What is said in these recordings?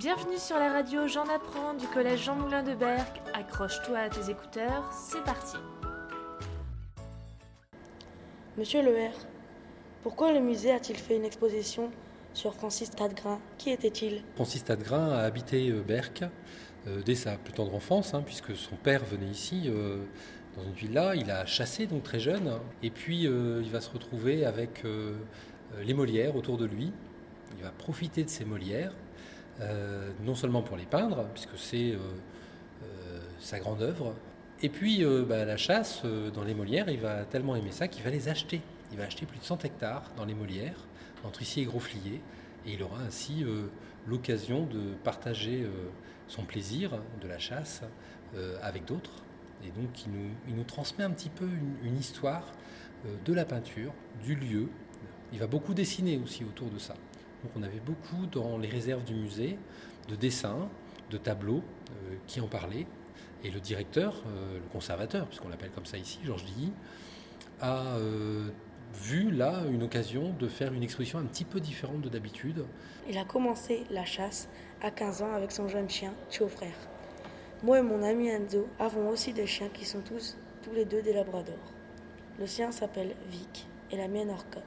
Bienvenue sur la radio J'en apprends du collège Jean Moulin de Berck. Accroche-toi à tes écouteurs, c'est parti. Monsieur Leher, pourquoi le musée a-t-il fait une exposition sur Francis Tadgrin Qui était-il? Francis Tadgrin a habité euh, Berck euh, dès sa plus tendre enfance, hein, puisque son père venait ici euh, dans une villa. Il a chassé donc très jeune, et puis il va se retrouver avec les Molières autour de lui. Il va profiter de ces Molières, non seulement pour les peindre, puisque c'est sa grande œuvre, et puis bah, la chasse dans les Molières, il va tellement aimer ça qu'il va les acheter. Il va acheter plus de 100 hectares dans les Molières, entre ici et Grosflier, et il aura ainsi l'occasion de partager son plaisir de la chasse euh, avec d'autres. Et donc il nous, transmet un petit peu une, histoire euh, de la peinture, du lieu. Il va beaucoup dessiner aussi autour de ça. Donc on avait beaucoup dans les réserves du musée de dessins, de tableaux euh, qui en parlaient. Et le directeur, le conservateur, puisqu'on l'appelle comme ça ici, Georges Dilly, a vu là une occasion de faire une exposition un petit peu différente de d'habitude. Il a commencé la chasse à 15 ans avec son jeune chien, Tio Frère. Moi et mon ami Enzo avons aussi des chiens qui sont tous, tous les deux des labradors. Le sien s'appelle Vic et la mienne Orca.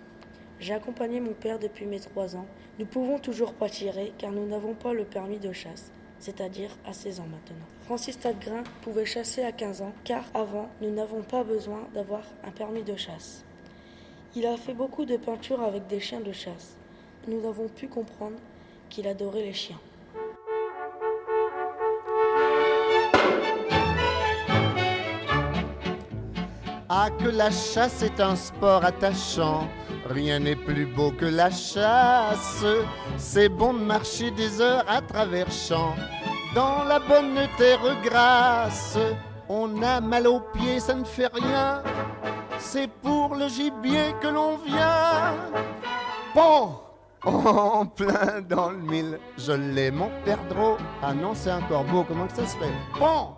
J'ai accompagné mon père depuis mes 3 ans. Nous pouvons toujours pas tirer car nous n'avons pas le permis de chasse, c'est-à-dire à 16 ans maintenant. Francis Tadgrin pouvait chasser à 15 ans car avant nous n'avons pas besoin d'avoir un permis de chasse. Il a fait beaucoup de peintures avec des chiens de chasse. Nous avons pu comprendre qu'il adorait les chiens. Ah, que la chasse est un sport attachant. Rien n'est plus beau que la chasse. C'est bon de marcher des heures à travers champs. Dans la bonne terre grasse, on a mal aux pieds, ça ne fait rien c'est pour le gibier que l'on vient. Bon, en plein dans le mille, je l'ai mon perdreau. Ah non, c'est un corbeau, comment que ça se fait? Bon,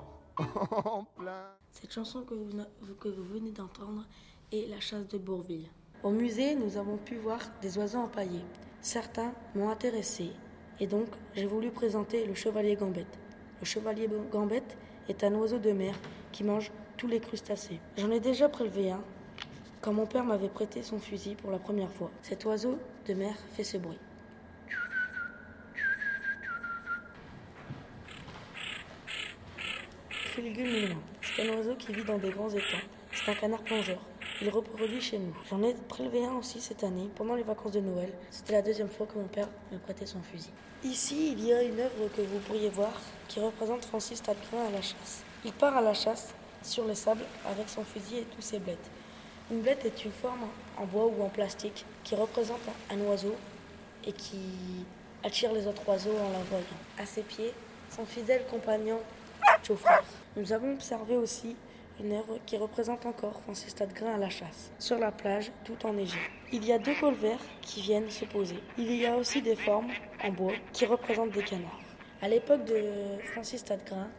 en plein. Cette chanson que vous, que vous venez d'entendre est La chasse de Bourville. Au musée, nous avons pu voir des oiseaux empaillés. Certains m'ont intéressé et donc j'ai voulu présenter le chevalier gambette. Le chevalier gambette est un oiseau de mer qui mange tous les crustacés. J'en ai déjà prélevé un quand mon père m'avait prêté son fusil pour la première fois. Cet oiseau de mer fait ce bruit. C'est un oiseau qui vit dans des grands étangs. C'est un canard plongeur. Il reproduit chez nous. J'en ai prélevé un aussi cette année, pendant les vacances de Noël. C'était la deuxième fois que mon père me prêtait son fusil. Ici, il y a une œuvre que vous pourriez voir qui représente Francis Tadgrin à la chasse. Il part à la chasse sur le sable avec son fusil et tous ses blettes. Une blette est une forme en bois ou en plastique qui représente un oiseau et qui attire les autres oiseaux en l'envoyant. À ses pieds, son fidèle compagnon Chauffeur. Nous avons observé aussi une œuvre qui représente encore Francis Tadgrin à la chasse, sur la plage, tout en Égypte. Il y a deux colverts qui viennent se poser. Il y a aussi des formes en bois qui représentent des canards. À l'époque de Francis Tadgrin,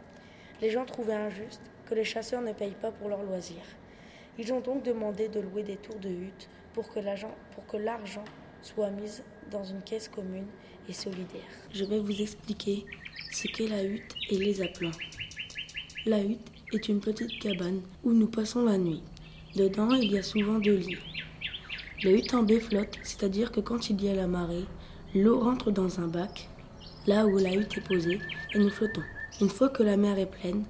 les gens trouvaient injuste que les chasseurs ne payent pas pour leurs loisirs. Ils ont donc demandé de louer des tours de hutte pour que l'argent soit mis dans une caisse commune et solidaire. Je vais vous expliquer ce qu'est la hutte et les appelants. La hutte est une petite cabane où nous passons la nuit. Dedans, il y a souvent deux lits. La hutte en baie flotte, c'est-à-dire que quand il y a la marée, l'eau rentre dans un bac, là où la hutte est posée, et nous flottons. Une fois que la mer est pleine,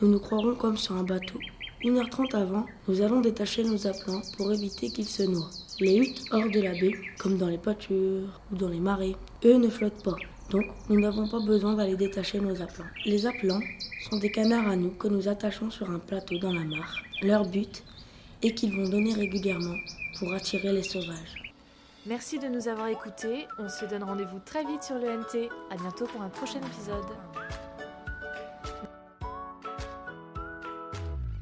nous nous croirons comme sur un bateau une heure trente avant, nous allons détacher nos appelants pour éviter qu'ils se noient. Les huttes hors de la baie, comme dans les pâtures ou dans les marais, eux ne flottent pas. Donc, nous n'avons pas besoin d'aller détacher nos appelants. Les appelants sont des canards à nous que nous attachons sur un plateau dans la mare. Leur but est qu'ils vont donner régulièrement pour attirer les sauvages. Merci de nous avoir écoutés. On se donne rendez-vous très vite sur le NT. À bientôt pour un prochain épisode.